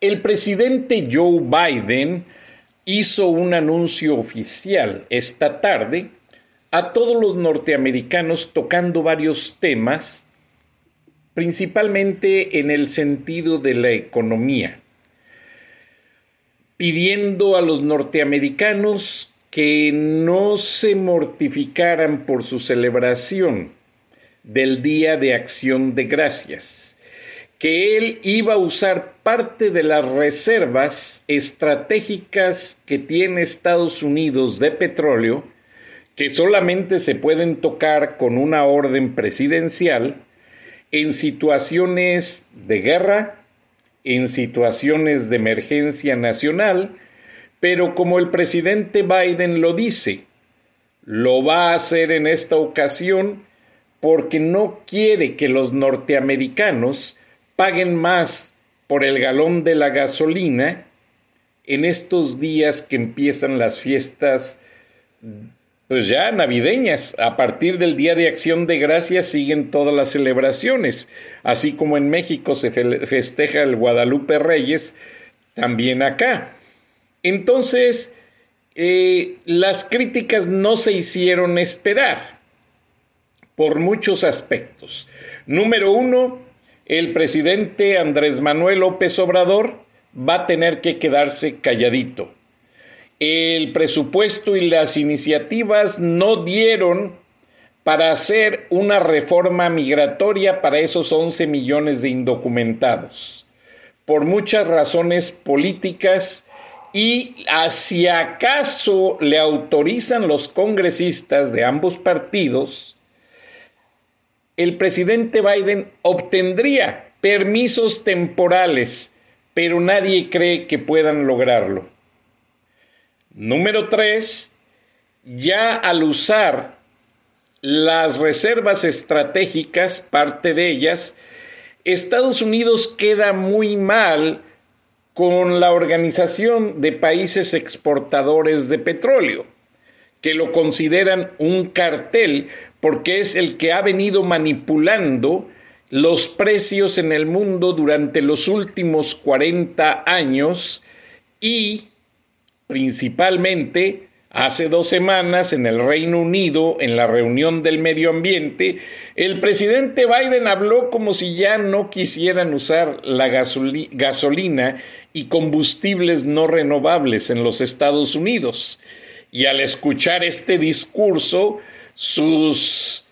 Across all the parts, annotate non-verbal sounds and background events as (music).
El presidente Joe Biden hizo un anuncio oficial esta tarde a todos los norteamericanos tocando varios temas, principalmente en el sentido de la economía, pidiendo a los norteamericanos que no se mortificaran por su celebración del Día de Acción de Gracias que él iba a usar parte de las reservas estratégicas que tiene Estados Unidos de petróleo, que solamente se pueden tocar con una orden presidencial, en situaciones de guerra, en situaciones de emergencia nacional, pero como el presidente Biden lo dice, lo va a hacer en esta ocasión porque no quiere que los norteamericanos paguen más por el galón de la gasolina en estos días que empiezan las fiestas pues ya navideñas. A partir del Día de Acción de Gracias siguen todas las celebraciones, así como en México se festeja el Guadalupe Reyes, también acá. Entonces, eh, las críticas no se hicieron esperar por muchos aspectos. Número uno, el presidente Andrés Manuel López Obrador va a tener que quedarse calladito. El presupuesto y las iniciativas no dieron para hacer una reforma migratoria para esos 11 millones de indocumentados, por muchas razones políticas y si acaso le autorizan los congresistas de ambos partidos, el presidente Biden obtendría permisos temporales, pero nadie cree que puedan lograrlo. Número tres, ya al usar las reservas estratégicas, parte de ellas, Estados Unidos queda muy mal con la Organización de Países Exportadores de Petróleo, que lo consideran un cartel porque es el que ha venido manipulando los precios en el mundo durante los últimos 40 años y principalmente hace dos semanas en el Reino Unido, en la reunión del medio ambiente, el presidente Biden habló como si ya no quisieran usar la gasolina y combustibles no renovables en los Estados Unidos. Y al escuchar este discurso, sus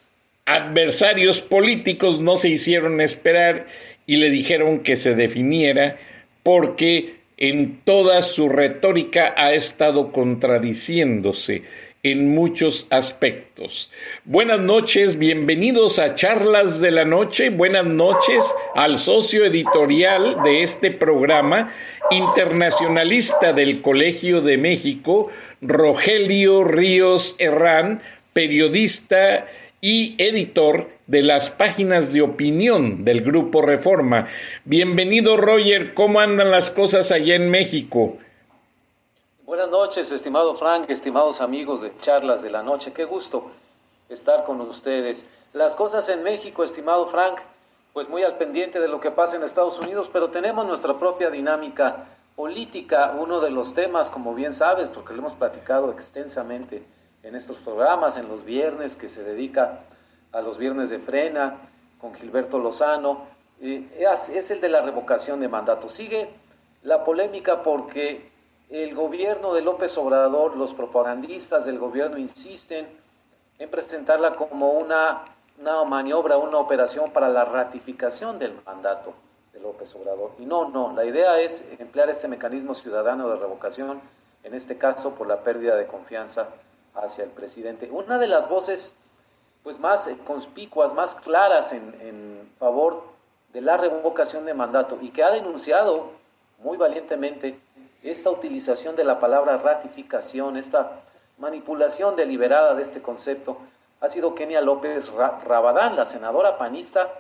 adversarios políticos no se hicieron esperar y le dijeron que se definiera porque en toda su retórica ha estado contradiciéndose en muchos aspectos. Buenas noches, bienvenidos a Charlas de la Noche, buenas noches al socio editorial de este programa, internacionalista del Colegio de México, Rogelio Ríos Herrán, periodista y editor de las páginas de opinión del Grupo Reforma. Bienvenido, Roger. ¿Cómo andan las cosas allá en México? Buenas noches, estimado Frank, estimados amigos de Charlas de la Noche. Qué gusto estar con ustedes. Las cosas en México, estimado Frank, pues muy al pendiente de lo que pasa en Estados Unidos, pero tenemos nuestra propia dinámica política. Uno de los temas, como bien sabes, porque lo hemos platicado extensamente, en estos programas, en los viernes que se dedica a los viernes de frena con Gilberto Lozano, es, el de la revocación de mandato. Sigue la polémica porque el gobierno de López Obrador, los propagandistas del gobierno insisten en presentarla como una, una maniobra, una operación para la ratificación del mandato de López Obrador. Y no, no, la idea es emplear este mecanismo ciudadano de revocación, en este caso por la pérdida de confianza hacia el presidente. Una de las voces pues más conspicuas, más claras en, en favor de la revocación de mandato y que ha denunciado muy valientemente esta utilización de la palabra ratificación, esta manipulación deliberada de este concepto, ha sido Kenia López Rabadán, la senadora panista,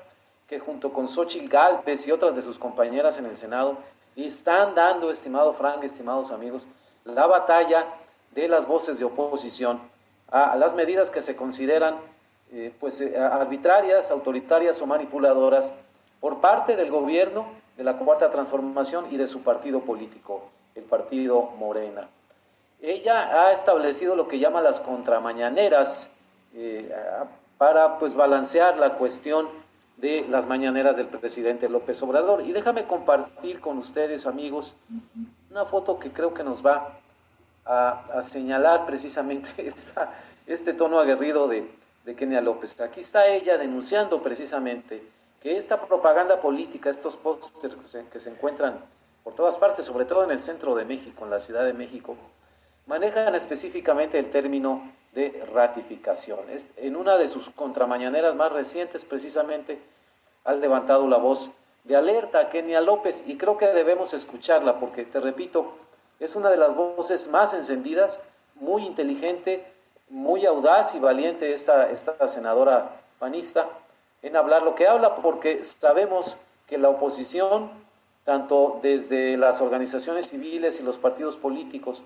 que junto con Xochitl Galvez y otras de sus compañeras en el Senado están dando, estimado Frank, estimados amigos, la batalla de las voces de oposición a, las medidas que se consideran eh, pues, eh, arbitrarias, autoritarias o manipuladoras por parte del gobierno de la Cuarta Transformación y de su partido político, el partido Morena. Ella ha establecido lo que llama las contramañaneras eh, para pues balancear la cuestión de las mañaneras del presidente López Obrador. Y déjame compartir con ustedes, amigos, una foto que creo que nos va a, señalar precisamente (laughs) este tono aguerrido de, de Kenia López. Aquí está ella denunciando precisamente que esta propaganda política, estos pósters que se, encuentran por todas partes, sobre todo en el centro de México, en la Ciudad de México, manejan específicamente el término de ratificación. En una de sus contramañaneras más recientes, precisamente, ha levantado la voz de alerta a Kenia López y creo que debemos escucharla porque, te repito, es una de las voces más encendidas, muy inteligente, muy audaz y valiente esta, esta senadora panista en hablar lo que habla, porque sabemos que la oposición, tanto desde las organizaciones civiles y los partidos políticos,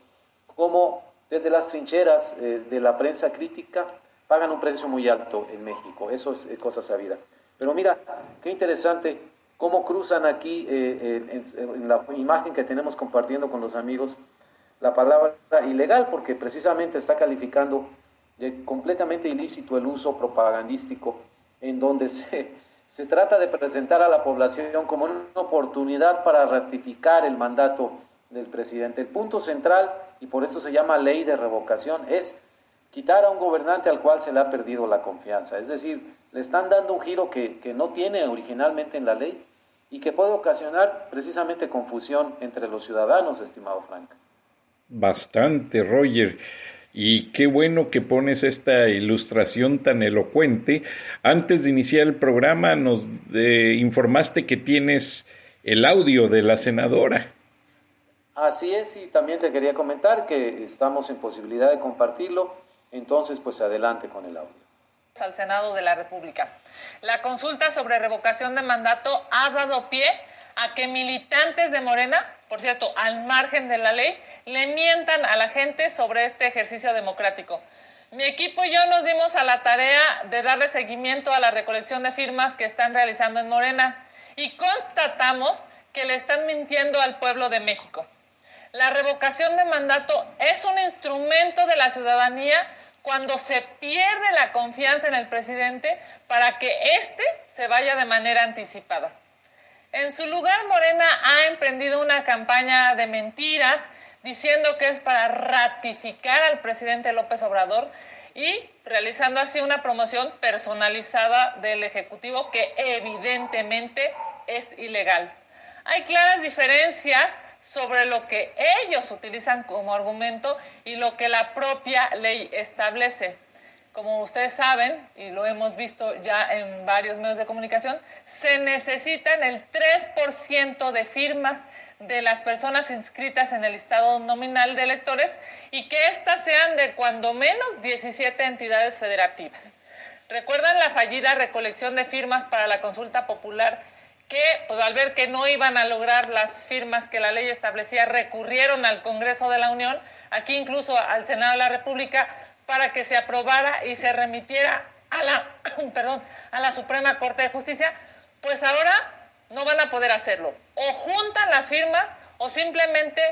como desde las trincheras eh, de la prensa crítica, pagan un precio muy alto en México. Eso es eh, cosa sabida. Pero mira, qué interesante cómo cruzan aquí eh, en, en, la imagen que tenemos compartiendo con los amigos la palabra ilegal, porque precisamente está calificando de completamente ilícito el uso propagandístico en donde (laughs) se, se trata de presentar a la población como una oportunidad para ratificar el mandato del presidente. El punto central, y por eso se llama ley de revocación, es quitar a un gobernante al cual se le ha perdido la confianza. Es decir, le están dando un giro que, que no tiene originalmente en la ley y que puede ocasionar precisamente confusión entre los ciudadanos, estimado Frank. Bastante, Roger. Y qué bueno que pones esta ilustración tan elocuente. Antes de iniciar el programa nos eh, informaste que tienes el audio de la senadora. Así es, y también te quería comentar que estamos en posibilidad de compartirlo, entonces pues adelante con el audio. Al Senado de la República. La consulta sobre revocación de mandato ha dado pie a que militantes de Morena, por cierto, al margen de la ley, le mientan a la gente sobre este ejercicio democrático. Mi equipo y yo nos dimos a la tarea de darle seguimiento a la recolección de firmas que están realizando en Morena y constatamos que le están mintiendo al pueblo de México. La revocación de mandato es un instrumento de la ciudadanía cuando se pierde la confianza en el presidente para que éste se vaya de manera anticipada. En su lugar, Morena ha emprendido una campaña de mentiras diciendo que es para ratificar al presidente López Obrador y realizando así una promoción personalizada del Ejecutivo que evidentemente es ilegal. Hay claras diferencias sobre lo que ellos utilizan como argumento y lo que la propia ley establece. Como ustedes saben, y lo hemos visto ya en varios medios de comunicación, se necesitan el 3% de firmas de las personas inscritas en el listado nominal de electores y que éstas sean de cuando menos 17 entidades federativas. ¿Recuerdan la fallida recolección de firmas para la consulta popular que, pues al ver que no iban a lograr las firmas que la ley establecía, recurrieron al Congreso de la Unión, aquí incluso al Senado de la República, para que se aprobara y se remitiera a la, (clears throat) perdón, a la Suprema Corte de Justicia? Pues ahora no van a poder hacerlo. O juntan las firmas o simplemente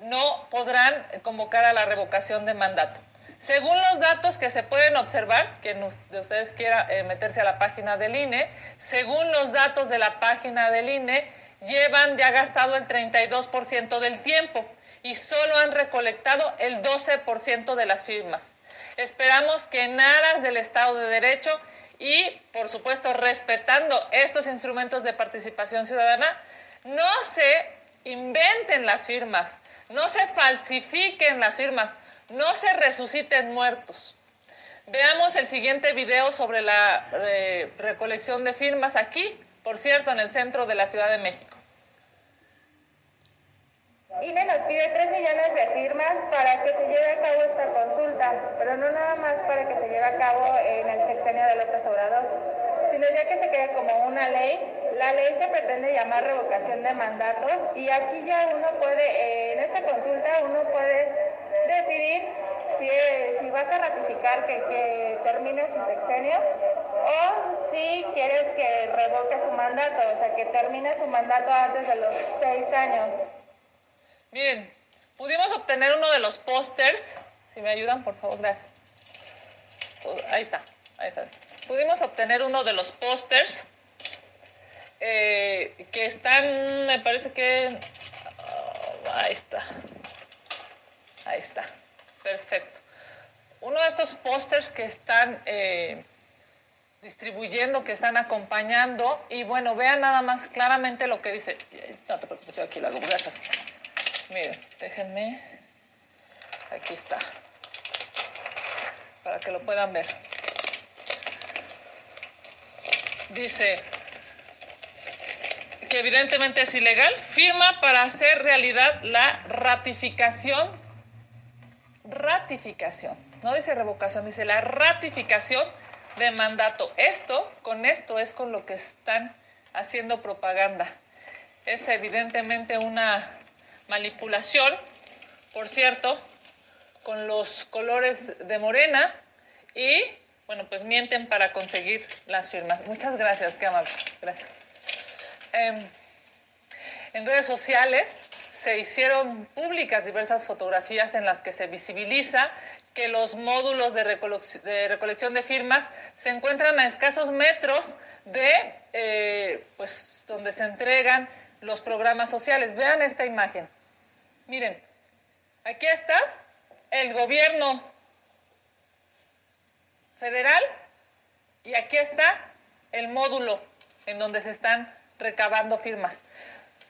no podrán convocar a la revocación de mandato. Según los datos que se pueden observar, quien de ustedes quiera eh, meterse a la página del INE, según los datos de la página del INE, llevan ya gastado el 32% del tiempo y solo han recolectado el 12% de las firmas. Esperamos que en aras del Estado de Derecho y, por supuesto, respetando estos instrumentos de participación ciudadana, no se inventen las firmas, no se falsifiquen las firmas, no se resuciten muertos. Veamos el siguiente video sobre la eh, recolección de firmas aquí, por cierto, en el centro de la Ciudad de México. INE nos pide 3 millones de firmas para que se lleve a cabo esta consulta, pero no nada más para que se lleve a cabo en el sexenio de López Obrador, sino ya que se quede como una ley. La ley se pretende llamar revocación de mandatos y aquí ya uno puede, eh, en esta consulta uno puede si, vas a ratificar que, termine su sexenio o si quieres que revoque su mandato, o sea, que termine su mandato antes de los seis años. Miren, pudimos obtener uno de los pósters. Si me ayudan, por favor, gracias. Ahí está, ahí está. Pudimos obtener uno de los pósters eh, que están, me parece que... Ah, ahí está. Ahí está. Perfecto. Uno de estos pósters que están eh, distribuyendo, que están acompañando. Y bueno, vean nada más claramente lo que dice. No te preocupes, yo aquí lo hago. Gracias. Miren, déjenme. Aquí está. Para que lo puedan ver. Dice que evidentemente es ilegal. Firma para hacer realidad la ratificación. Ratificación. No dice revocación, dice la ratificación de mandato. Esto, con esto es con lo que están haciendo propaganda. Es evidentemente una manipulación, por cierto, con los colores de morena y, bueno, pues mienten para conseguir las firmas. Muchas gracias, qué amable. Gracias. Em, en redes sociales se hicieron públicas diversas fotografías en las que se visibiliza que los módulos de, recolección de firmas se encuentran a escasos metros de eh, pues donde se entregan los programas sociales. Vean esta imagen. Miren, aquí está el gobierno federal y aquí está el módulo en donde se están recabando firmas.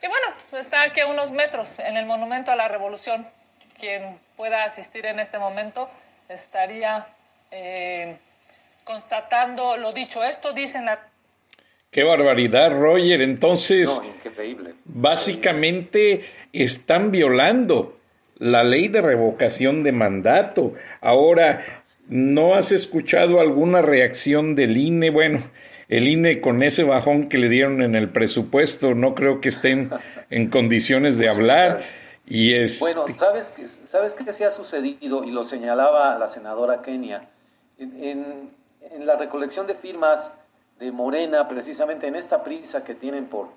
Y bueno, está aquí a unos metros en el Monumento a la Revolución. Quien pueda asistir en este momento estaría eh, constatando lo dicho. Esto dicen la Qué barbaridad, Roger. Entonces, básicamente están violando la ley de revocación de mandato. Ahora, ¿no has escuchado alguna reacción del INE? Bueno, el INE con ese bajón que le dieron en el presupuesto, no creo que estén (laughs) en condiciones de hablar. Y es... Bueno, ¿sabes, qué, ¿sabes qué se ha sucedido? Y lo señalaba la senadora Kenia. en la recolección de firmas de Morena, precisamente en esta prisa que tienen por,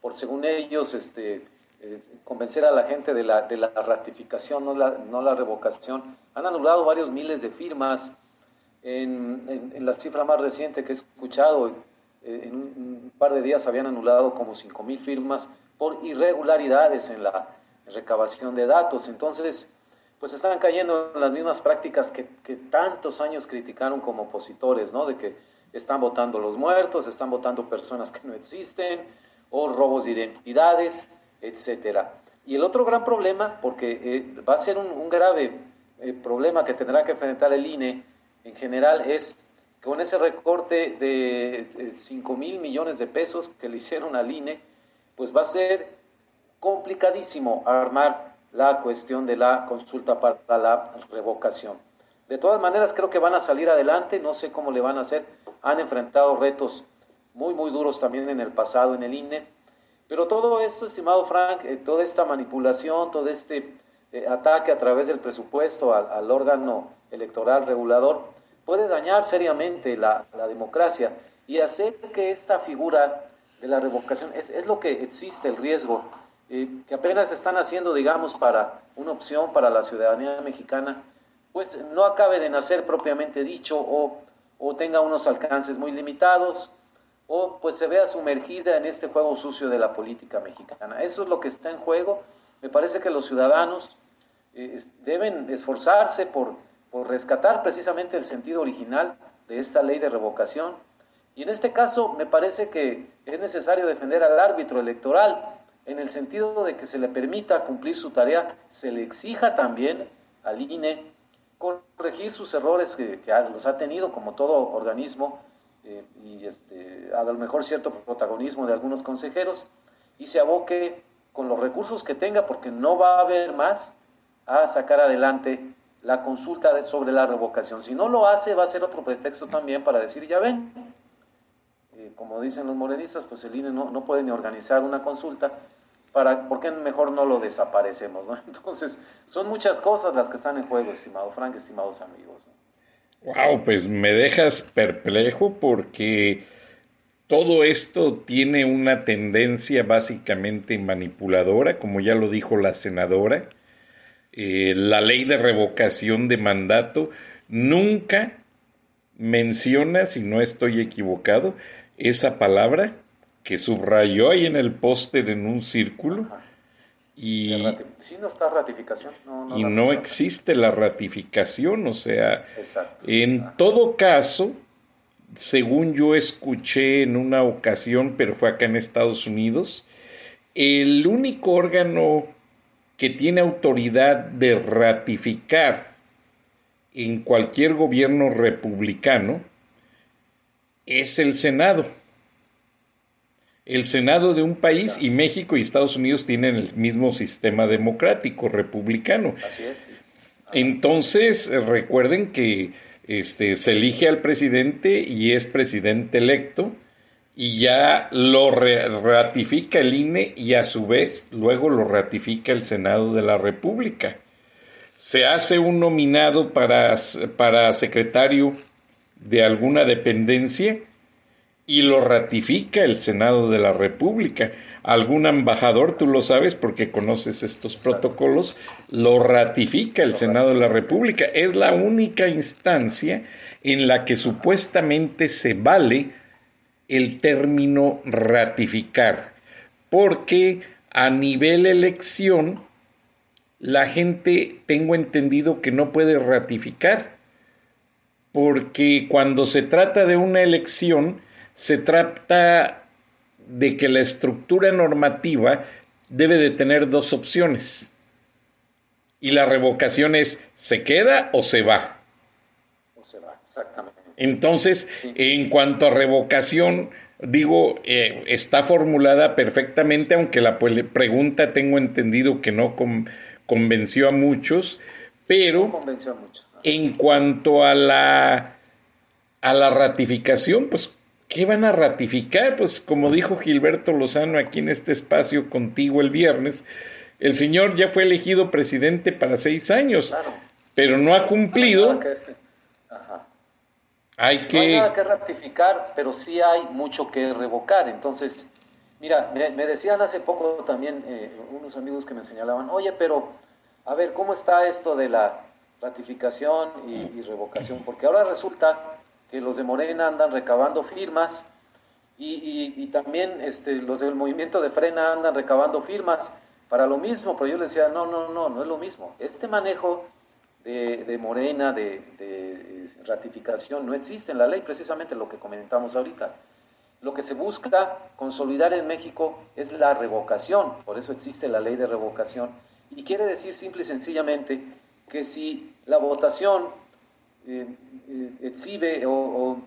por según ellos, este, eh, convencer a la gente de la, de la ratificación, no la, no la, revocación. Han anulado varios miles de firmas. En, en, la cifra más reciente que he escuchado, eh, en un, par de días habían anulado como 5 mil firmas por irregularidades en la recabación de datos. Entonces, pues están cayendo en las mismas prácticas que, que tantos años criticaron como opositores, ¿no? De que están votando los muertos, están votando personas que no existen, o robos de identidades, etcétera. Y el otro gran problema, porque eh, va a ser un, grave eh, problema que tendrá que enfrentar el INE en general, es con ese recorte de 5 mil millones de pesos que le hicieron al INE, pues va a ser complicadísimo armar la cuestión de la consulta para la revocación. De todas maneras, creo que van a salir adelante, no sé cómo le van a hacer, han enfrentado retos muy, muy duros también en el pasado en el INE. Pero todo esto, estimado Frank, eh, toda esta manipulación, todo este eh, ataque a través del presupuesto al, órgano electoral regulador, puede dañar seriamente la, democracia y hacer que esta figura de la revocación, es, es lo que existe el riesgo, eh, que apenas están haciendo, digamos, para una opción para la ciudadanía mexicana, pues no acabe de nacer propiamente dicho o o tenga unos alcances muy limitados o pues se vea sumergida en este juego sucio de la política mexicana. Eso es lo que está en juego. Me parece que los ciudadanos eh, deben esforzarse por, por rescatar precisamente el sentido original de esta ley de revocación. Y en este caso me parece que es necesario defender al árbitro electoral en el sentido de que se le permita cumplir su tarea, se le exija también al INE corregir sus errores que, los ha tenido como todo organismo eh, y este, a lo mejor cierto protagonismo de algunos consejeros y se aboque con los recursos que tenga, porque no va a haber más, a sacar adelante la consulta sobre la revocación. Si no lo hace, va a ser otro pretexto también para decir, ya ven, eh, como dicen los morenistas, pues el INE no, no puede ni organizar una consulta, para, ¿por qué mejor no lo desaparecemos? ¿no? (laughs) Entonces, son muchas cosas las que están en juego, estimado Frank, estimados amigos. Wow, pues me dejas perplejo porque todo esto tiene una tendencia básicamente manipuladora, como ya lo dijo la senadora. Eh, la ley de revocación de mandato nunca menciona, si no estoy equivocado, esa palabra que subrayó ahí en el póster en un círculo. Y, no está ratificación. y no existe la ratificación, o sea, en todo caso, según yo escuché en una ocasión, pero fue acá en Estados Unidos, el único órgano que tiene autoridad de ratificar en cualquier gobierno republicano es el Senado el Senado de un país y México y Estados Unidos tienen el mismo sistema democrático, republicano. Así es. Entonces, recuerden que este, se elige al presidente y es presidente electo y ya lo ratifica el INE y a su vez luego lo ratifica el Senado de la República. Se hace un nominado para, para secretario de alguna dependencia y lo ratifica el Senado de la República. Algún embajador, tú lo sabes porque conoces estos protocolos, lo ratifica el Senado de la República. Es la única instancia en la que supuestamente se vale el término ratificar, porque a nivel elección la gente, tengo entendido que no puede ratificar, porque cuando se trata de una elección, se trata de que la estructura normativa debe de tener dos opciones. Y la revocación es, ¿se queda o se va? O se va, exactamente. Entonces, en cuanto a revocación, digo, eh, está formulada perfectamente, aunque la pregunta tengo entendido que no convenció a muchos, pero convenció a muchos. en cuanto a la, a la ratificación, pues ¿Qué van a ratificar? Pues como dijo Gilberto Lozano aquí en este espacio contigo el viernes, el señor ya fue elegido presidente para seis años, pero no ha cumplido. Hay que... No hay nada que ratificar, pero sí hay mucho que revocar. Entonces, mira, me, decían hace poco también eh, unos amigos que me señalaban, oye, pero a ver, ¿cómo está esto de la ratificación y revocación? Porque ahora resulta que los de Morena andan recabando firmas y, también este, los del movimiento de Frena andan recabando firmas para lo mismo, pero yo les decía, no, no, no, no es lo mismo. Este manejo de, Morena, de, ratificación, no existe en la ley, precisamente lo que comentamos ahorita. Lo que se busca consolidar en México es la revocación, por eso existe la ley de revocación, y quiere decir simple y sencillamente que si la votación eh, eh, exhibe o,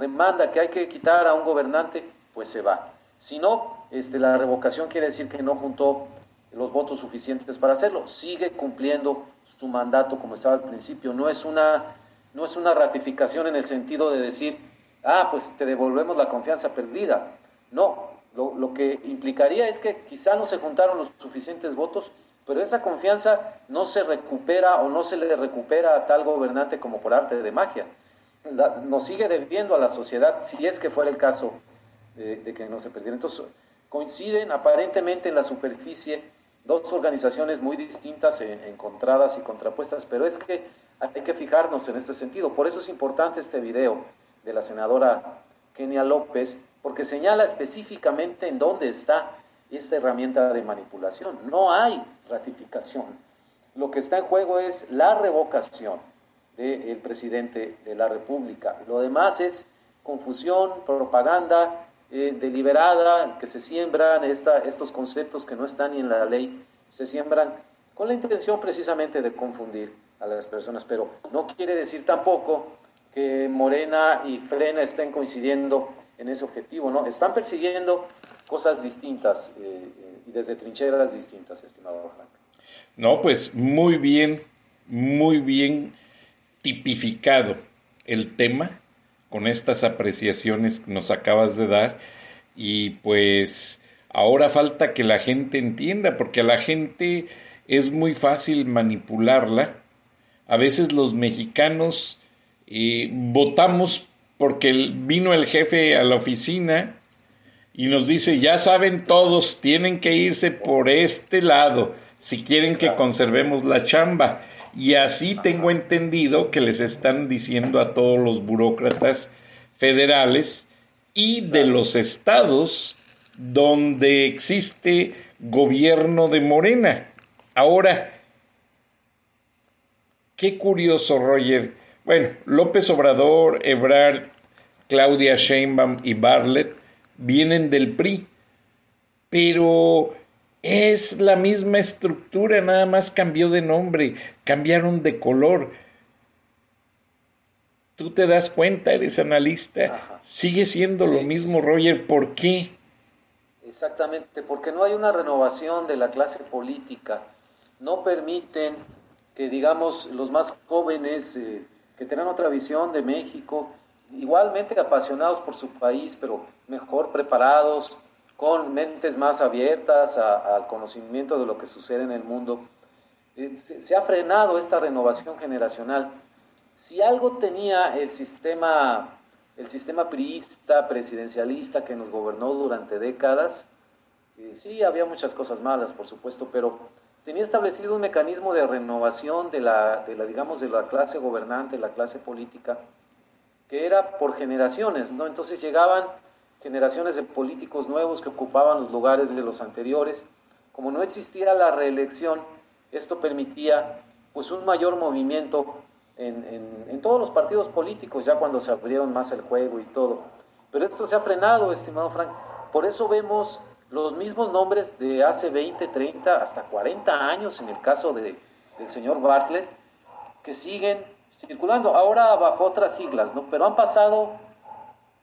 demanda que hay que quitar a un gobernante, pues se va. Si no, este, la revocación quiere decir que no juntó los votos suficientes para hacerlo. Sigue cumpliendo su mandato como estaba al principio. No es una, no es una ratificación en el sentido de decir, ah, pues te devolvemos la confianza perdida. No, lo, lo que implicaría es que quizá no se juntaron los suficientes votos pero esa confianza no se recupera o no se le recupera a tal gobernante como por arte de magia. nos sigue debiendo a la sociedad si es que fuera el caso de, que no se perdiera. Entonces, coinciden aparentemente en la superficie dos organizaciones muy distintas, encontradas y contrapuestas, pero es que hay que fijarnos en este sentido. Por eso es importante este video de la senadora Kenia López, porque señala específicamente en dónde está esta herramienta de manipulación. No hay ratificación. Lo que está en juego es la revocación del presidente de la República. Lo demás es confusión, propaganda eh, deliberada, que se siembran estos conceptos que no están ni en la ley, se siembran con la intención precisamente de confundir a las personas, pero no quiere decir tampoco que Morena y Frena estén coincidiendo en ese objetivo, ¿no? Están persiguiendo cosas distintas eh, eh, y desde trincheras distintas, estimado Frank. No, pues muy bien, muy bien tipificado el tema con estas apreciaciones que nos acabas de dar y pues ahora falta que la gente entienda porque a la gente es muy fácil manipularla. A veces los mexicanos eh, votamos porque vino el jefe a la oficina y nos dice, ya saben todos, tienen que irse por este lado si quieren que conservemos la chamba. Y así tengo entendido que les están diciendo a todos los burócratas federales y de los estados donde existe gobierno de Morena. Ahora, qué curioso, Roger. Bueno, López Obrador, Ebrard, Claudia Sheinbaum y Bartlett vienen del PRI, pero es la misma estructura, nada más cambió de nombre, cambiaron de color. Tú te das cuenta, eres analista, sigue siendo lo mismo, Roger, ¿por qué? Exactamente, porque no hay una renovación de la clase política no permiten que, digamos, los más jóvenes eh, que tengan otra visión de México, igualmente apasionados por su país, pero mejor preparados, con mentes más abiertas al conocimiento de lo que sucede en el mundo, eh, se, ha frenado esta renovación generacional. Si algo tenía el sistema, el sistema priista, presidencialista que nos gobernó durante décadas, eh, sí, había muchas cosas malas, por supuesto, pero tenía establecido un mecanismo de renovación de la, de la, digamos, de la clase gobernante, la clase política, que era por generaciones, ¿no? Entonces llegaban generaciones de políticos nuevos que ocupaban los lugares de los anteriores. Como no existía la reelección, esto permitía pues un mayor movimiento en, todos los partidos políticos, ya cuando se abrieron más el juego y todo. Pero esto se ha frenado, estimado Frank. Por eso vemos los mismos nombres de hace 20, 30, hasta 40 años en el caso de, del señor Bartlett, que siguen circulando, ahora bajo otras siglas, ¿no? Pero han pasado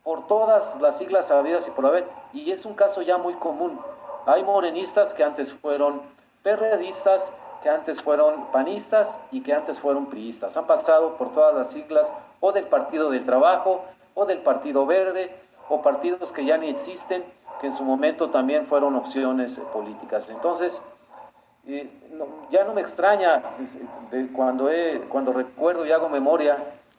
por todas las siglas habidas y por haber, y es un caso ya muy común. Hay morenistas que antes fueron perredistas, que antes fueron panistas y que antes fueron priistas. Han pasado por todas las siglas o del Partido del Trabajo o del Partido Verde o partidos que ya ni existen que en su momento también fueron opciones eh, políticas. Entonces, eh, ya no me extraña cuando, cuando recuerdo y hago memoria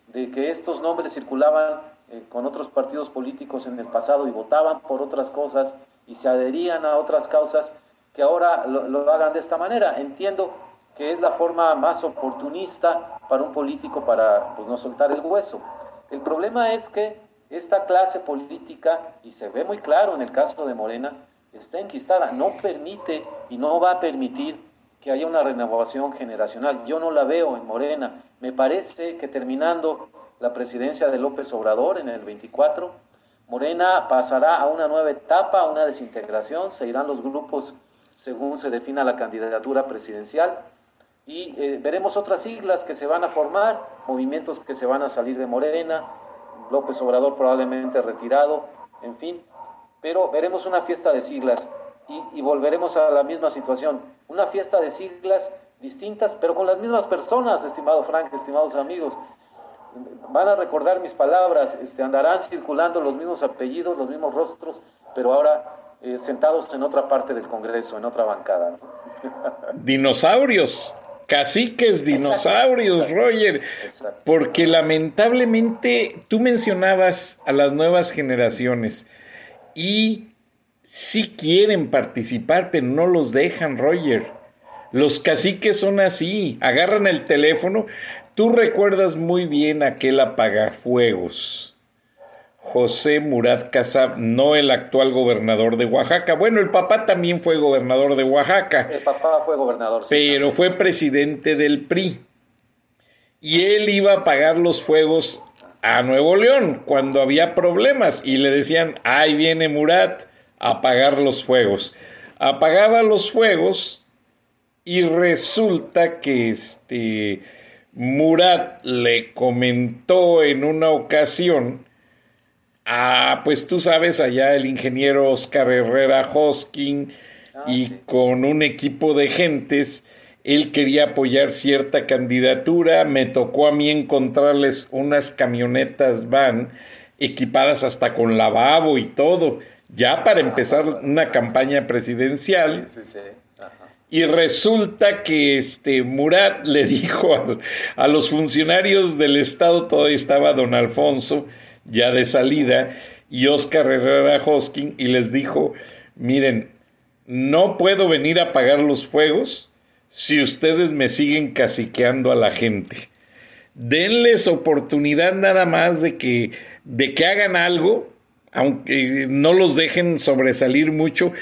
de que estos nombres circulaban eh, con otros partidos políticos en el pasado y votaban por otras cosas y se adherían a otras causas, que ahora lo, hagan de esta manera. Entiendo que es la forma más oportunista para un político para pues, no soltar el hueso. El problema es que esta clase política, y se ve muy claro en el caso de Morena, está enquistada, no permite y no va a permitir que haya una renovación generacional. Yo no la veo en Morena. Me parece que terminando la presidencia de López Obrador en el 24, Morena pasará a una nueva etapa, a una desintegración, se irán los grupos según se defina la candidatura presidencial. Y eh, veremos otras siglas que se van a formar, movimientos que se van a salir de Morena, López Obrador probablemente retirado, en fin, pero veremos una fiesta de siglas y, volveremos a la misma situación, una fiesta de siglas distintas, pero con las mismas personas, estimado Frank, estimados amigos. Van a recordar mis palabras, este, andarán circulando los mismos apellidos, los mismos rostros, pero ahora eh, sentados en otra parte del Congreso, en otra bancada. (laughs) Dinosaurios caciques dinosaurios, Roger, porque lamentablemente tú mencionabas a las nuevas generaciones y sí quieren participar, pero no los dejan, Roger. Los caciques son así, agarran el teléfono. Tú recuerdas muy bien aquel apagafuegos, José Murat Casab, no el actual gobernador de Oaxaca. Bueno, el papá también fue gobernador de Oaxaca. El papá fue gobernador. pero fue presidente del PRI. Y él iba a pagar los fuegos a Nuevo León cuando había problemas y le decían, ahí viene Murat a apagar los fuegos. Apagaba los fuegos y resulta que este Murat le comentó en una ocasión a, pues tú sabes, allá el ingeniero Oscar Herrera Hosking ah, y con un equipo de gentes, él quería apoyar cierta candidatura, me tocó a mí encontrarles unas camionetas van equipadas hasta con lavabo y todo, ya para empezar una campaña presidencial. Y resulta que este Murat (laughs) le dijo a, los funcionarios del Estado, todavía estaba don Alfonso, ya de salida, y Oscar Herrera Hosking, y les dijo, miren, no puedo venir a pagar los fuegos si ustedes me siguen caciqueando a la gente. Denles oportunidad nada más de que, de que hagan algo, aunque no los dejen sobresalir mucho,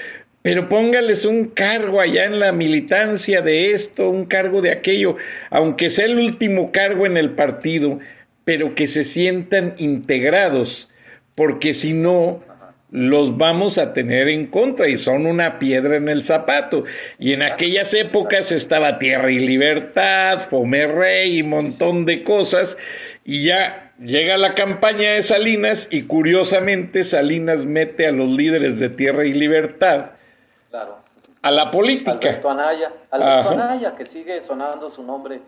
pero póngales un cargo allá en la militancia de esto, un cargo de aquello, aunque sea el último cargo en el partido, pero que se sientan integrados, porque si no, los vamos a tener en contra y son una piedra en el zapato. Y en aquellas épocas estaba Tierra y Libertad, Fome Rey y un montón de cosas, y ya llega la campaña de Salinas y curiosamente Salinas mete a los líderes de Tierra y Libertad a la política. Alberto Anaya, Alberto Anaya, que sigue sonando su nombre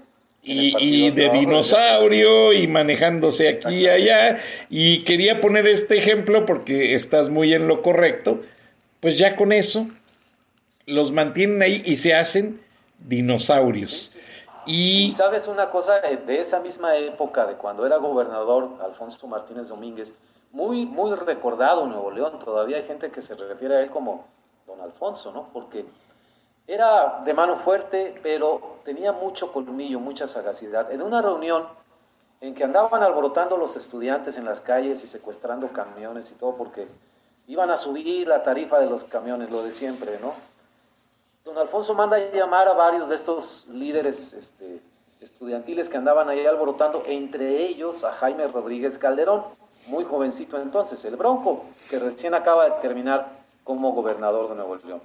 y, de dinosaurio y manejándose aquí y allá. Y quería poner este ejemplo porque estás muy en lo correcto. Pues ya con eso los mantienen ahí y se hacen dinosaurios. y sabes una cosa de esa misma época, de cuando era gobernador Alfonso Martínez Domínguez, muy, muy recordado en Nuevo León, todavía hay gente que se refiere a él como don Alfonso, ¿no? Porque era de mano fuerte, pero tenía mucho colmillo, mucha sagacidad. En una reunión en que andaban alborotando los estudiantes en las calles y secuestrando camiones y todo, porque iban a subir la tarifa de los camiones, lo de siempre, ¿no? Don Alfonso manda a llamar a varios de estos líderes este, estudiantiles que andaban ahí alborotando, entre ellos a Jaime Rodríguez Calderón, muy jovencito entonces, el Bronco, que recién acaba de terminar como gobernador de Nuevo León.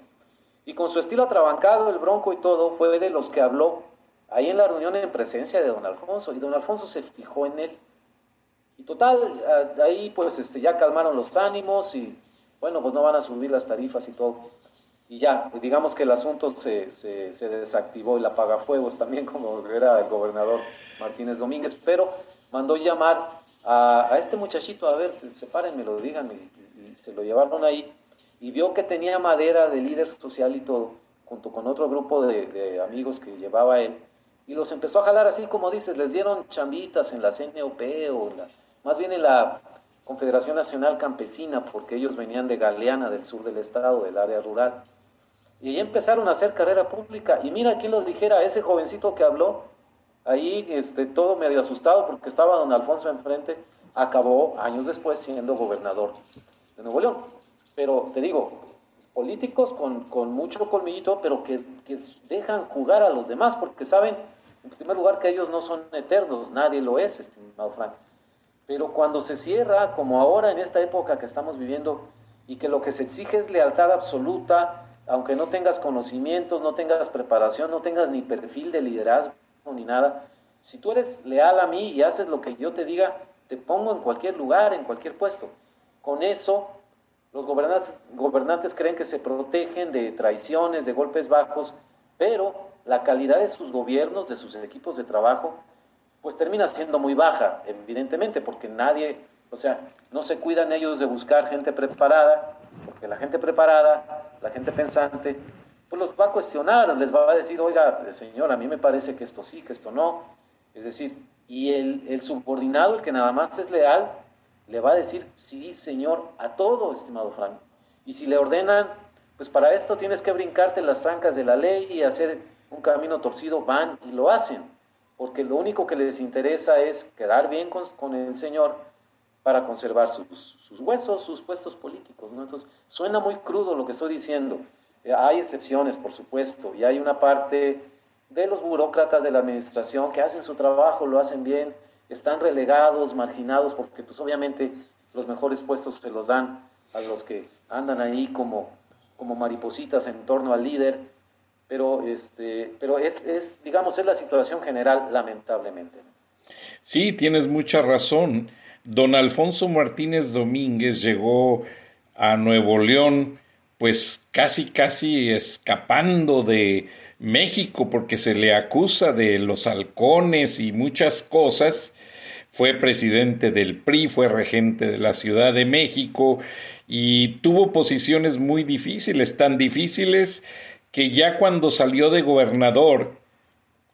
Y con su estilo atrabancado, el bronco y todo, fue de los que habló ahí en la reunión en presencia de don Alfonso. Y don Alfonso se fijó en él. Y total, ahí pues este, ya calmaron los ánimos y bueno, pues no van a subir las tarifas y todo. Y ya, digamos que el asunto se, se, desactivó y la apagafuegos también, (laughs) como era el gobernador Martínez Domínguez, pero mandó llamar a, este muchachito, a ver, sepárenme, lo digan, y se lo llevaron ahí y vio que tenía madera de líder social y todo, junto con otro grupo de, amigos que llevaba él, y los empezó a jalar así como dices, les dieron chambitas en la CNOP o más bien en la Confederación Nacional Campesina, porque ellos venían de Galeana, del sur del estado, del área rural. Y ahí empezaron a hacer carrera pública. Y mira quién lo dijera, ese jovencito que habló, ahí este, todo medio asustado porque estaba don Alfonso enfrente, acabó años después siendo gobernador de Nuevo León pero te digo, políticos con, con mucho colmillito, pero que, que, dejan jugar a los demás, porque saben, en primer lugar, que ellos no son eternos, nadie lo es, estimado Frank. Pero cuando se cierra, como ahora en esta época que estamos viviendo, y que lo que se exige es lealtad absoluta, aunque no tengas conocimientos, no tengas preparación, no tengas ni perfil de liderazgo ni nada, si tú eres leal a mí y haces lo que yo te diga, te pongo en cualquier lugar, en cualquier puesto. Con eso los gobernantes, creen que se protegen de traiciones, de golpes bajos, pero la calidad de sus gobiernos, de sus equipos de trabajo, pues termina siendo muy baja, evidentemente, porque nadie, o sea, no se cuidan ellos de buscar gente preparada, porque la gente preparada, la gente pensante, pues los va a cuestionar, les va a decir, oiga, señor, a mí me parece que esto sí, que esto no. Es decir, y el subordinado, el que nada más es leal, le va a decir sí, señor, a todo, estimado Frank. Y si le ordenan, pues para esto tienes que brincarte las trancas de la ley y hacer un camino torcido, van y lo hacen, porque lo único que les interesa es quedar bien con, el Señor para conservar sus, huesos, sus puestos políticos. ¿no? Entonces, suena muy crudo lo que estoy diciendo. Eh, hay excepciones, por supuesto, y hay una parte de los burócratas de la administración que hacen su trabajo, lo hacen bien, están relegados, marginados, porque pues obviamente los mejores puestos se los dan a los que andan ahí como, como maripositas en torno al líder, pero, este, pero es, es, digamos, es la situación general, lamentablemente. Sí, tienes mucha razón. Don Alfonso Martínez Domínguez llegó a Nuevo León, pues casi, casi escapando de México porque se le acusa de los halcones y muchas cosas. Fue presidente del PRI, fue regente de la Ciudad de México y tuvo posiciones muy difíciles, tan difíciles que ya cuando salió de gobernador,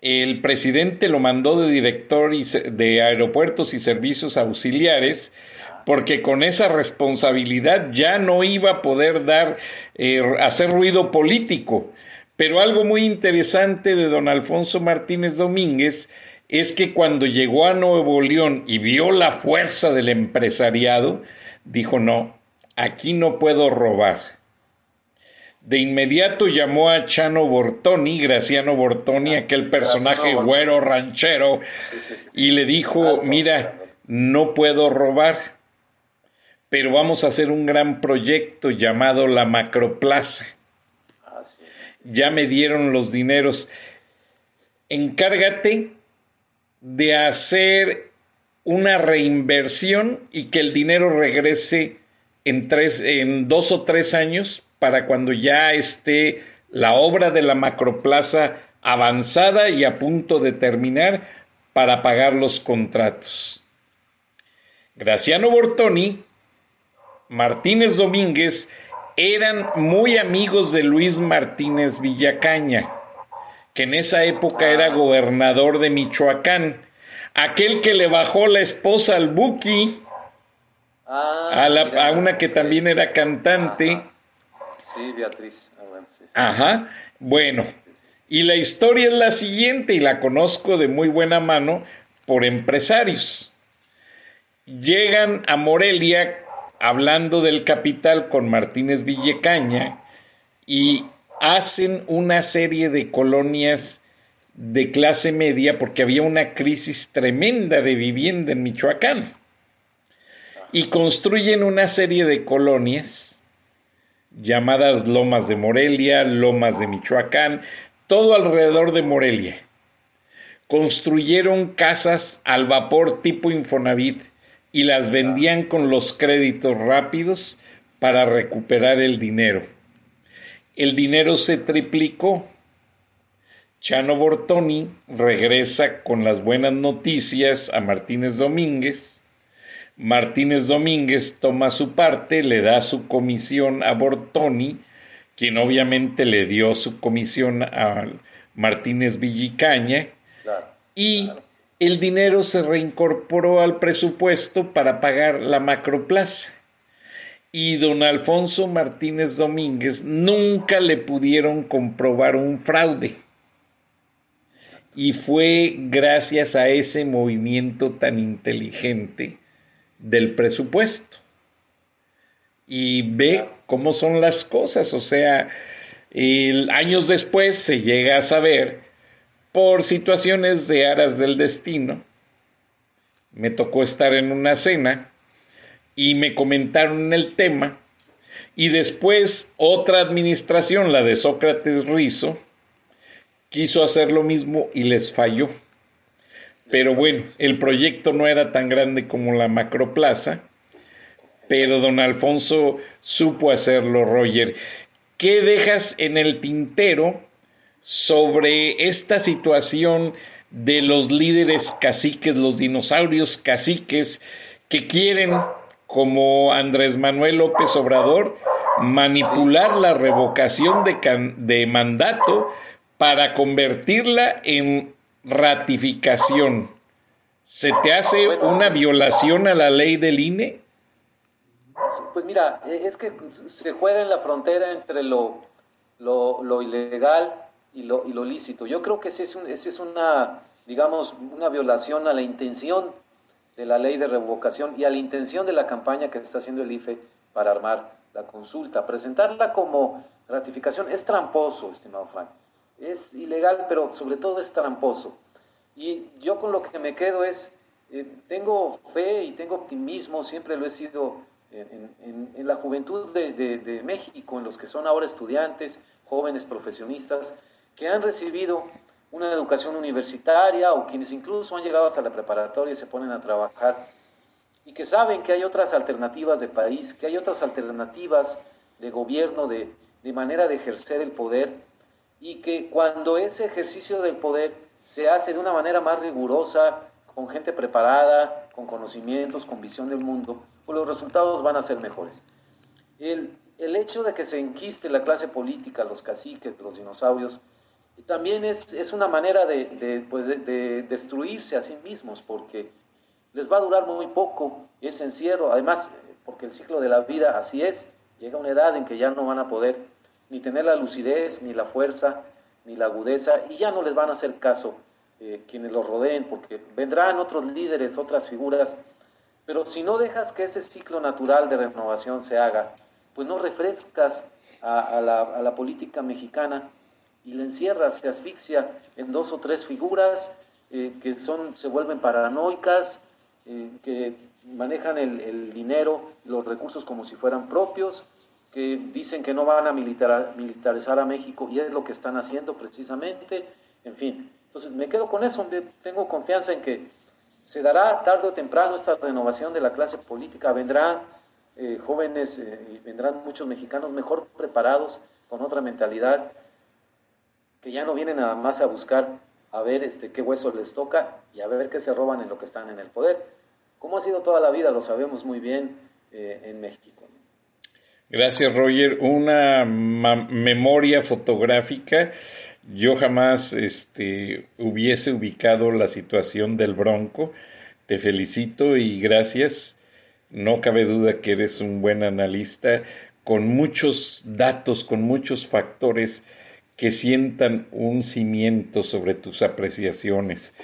el presidente lo mandó de director de aeropuertos y servicios auxiliares porque con esa responsabilidad ya no iba a poder dar eh, hacer ruido político. Pero algo muy interesante de don Alfonso Martínez Domínguez es que cuando llegó a Nuevo León y vio la fuerza del empresariado, dijo, no, aquí no puedo robar de inmediato llamó a Chano Bortoni, Graciano Bortoni, aquel personaje güero ranchero, y le dijo, mira, no puedo robar, pero vamos a hacer un gran proyecto llamado la Macroplaza. Ya me dieron los dineros. Encárgate de hacer una reinversión y que el dinero regrese en, tres, en dos o tres años para cuando ya esté la obra de la macroplaza avanzada y a punto de terminar para pagar los contratos. Graciano Bortoni, Martínez Domínguez eran muy amigos de Luis Martínez Villacaña, que en esa época era gobernador de Michoacán, aquel que le bajó la esposa al Buki, ah, a, a, una que también era cantante, Sí, Beatriz. Ah, Ajá, bueno. Y la historia es la siguiente y la conozco de muy buena mano por empresarios. Llegan a Morelia hablando del capital con Martínez Villecaña y hacen una serie de colonias de clase media porque había una crisis tremenda de vivienda en Michoacán. Y construyen una serie de colonias llamadas Lomas de Morelia, Lomas de Michoacán, todo alrededor de Morelia. Construyeron casas al vapor tipo Infonavit y las vendían con los créditos rápidos para recuperar el dinero. El dinero se triplicó. Chano Bortoni regresa con las buenas noticias a Martínez Domínguez Martínez Domínguez toma su parte, le da su comisión a Bortoni, quien obviamente le dio su comisión a Martínez Villicaña, y el dinero se reincorporó al presupuesto para pagar la macroplaza. Y don Alfonso Martínez Domínguez nunca le pudieron comprobar un fraude. Y fue gracias a ese movimiento tan inteligente del presupuesto y ve cómo son las cosas. O sea, años después se llega a saber por situaciones de aras del destino. Me tocó estar en una cena y me comentaron el tema y después otra administración, la de Sócrates Rizo, quiso hacer lo mismo y les falló. Pero bueno, el proyecto no era tan grande como la macroplaza, pero don Alfonso supo hacerlo, Roger. ¿Qué dejas en el tintero sobre esta situación de los líderes caciques, los dinosaurios caciques, que quieren, como Andrés Manuel López Obrador, manipular la revocación de, de mandato para convertirla en ratificación, ¿se te hace una violación a la ley del INE? pues mira, e, es que se juega en la frontera entre lo, lo, ilegal y lo, y lo, lícito. Yo creo que esa es, es una, digamos, una violación a la intención de la ley de revocación y a la intención de la campaña que está haciendo el IFE para armar la consulta. Presentarla como ratificación es tramposo, estimado Frank. Es ilegal, pero sobre todo es tramposo. Y yo con lo que me quedo es, eh, tengo fe y tengo optimismo, siempre lo he sido en, la juventud de, de, México, en los que son ahora estudiantes, jóvenes profesionistas, que han recibido una educación universitaria o quienes incluso han llegado hasta la preparatoria y se ponen a trabajar y que saben que hay otras alternativas de país, que hay otras alternativas de gobierno, de, de manera de ejercer el poder y que cuando ese ejercicio del poder se hace de una manera más rigurosa, con gente preparada, con conocimientos, con visión del mundo, pues los resultados van a ser mejores. El, el hecho de que se enquiste la clase política, los caciques, los dinosaurios, también es, es una manera de, de, pues de, destruirse a sí mismos, porque les va a durar muy poco ese encierro, además, porque el ciclo de la vida así es, llega una edad en que ya no van a poder ni tener la lucidez, ni la fuerza, ni la agudeza, y ya no les van a hacer caso eh, quienes los rodeen, porque vendrán otros líderes, otras figuras, pero si no dejas que ese ciclo natural de renovación se haga, pues no refrescas a, la, política mexicana y la encierras, se asfixia en dos o tres figuras eh, que son, se vuelven paranoicas, eh, que manejan el, dinero, los recursos como si fueran propios, que dicen que no van a militarizar a México y es lo que están haciendo precisamente, en fin. Entonces me quedo con eso, tengo confianza en que se dará tarde o temprano esta renovación de la clase política, vendrán eh, jóvenes, eh, vendrán muchos mexicanos mejor preparados, con otra mentalidad, que ya no vienen nada más a buscar a ver este, qué hueso les toca y a ver qué se roban en lo que están en el poder. Como ha sido toda la vida, lo sabemos muy bien eh, en México. Gracias, Roger. Una memoria fotográfica. Yo jamás este, hubiese ubicado la situación del Bronco. Te felicito y gracias. No cabe duda que eres un buen analista con muchos datos, con muchos factores que sientan un cimiento sobre tus apreciaciones.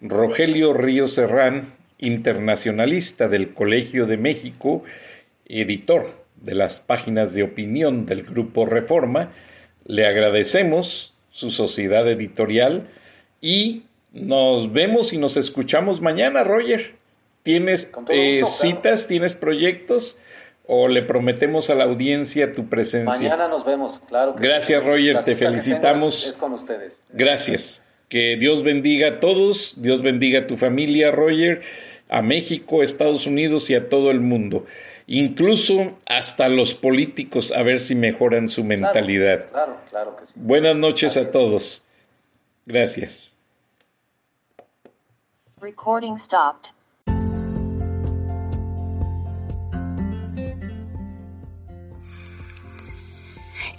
Rogelio Río Serrán, internacionalista del Colegio de México, editor de las páginas de opinión del Grupo Reforma. Le agradecemos su sociedad editorial y nos vemos y nos escuchamos mañana, Roger. ¿Tienes eh, citas, tienes proyectos o le prometemos a la audiencia tu presencia? Mañana nos vemos, claro. Gracias, Roger, te felicitamos. es con ustedes. Gracias. Que Dios bendiga a todos, Dios bendiga a tu familia, Roger, a México, a Estados Unidos y a todo el mundo incluso hasta los políticos, a ver si mejoran su mentalidad. Claro, claro, que sí. Buenas noches a todos. Gracias. Recording stopped.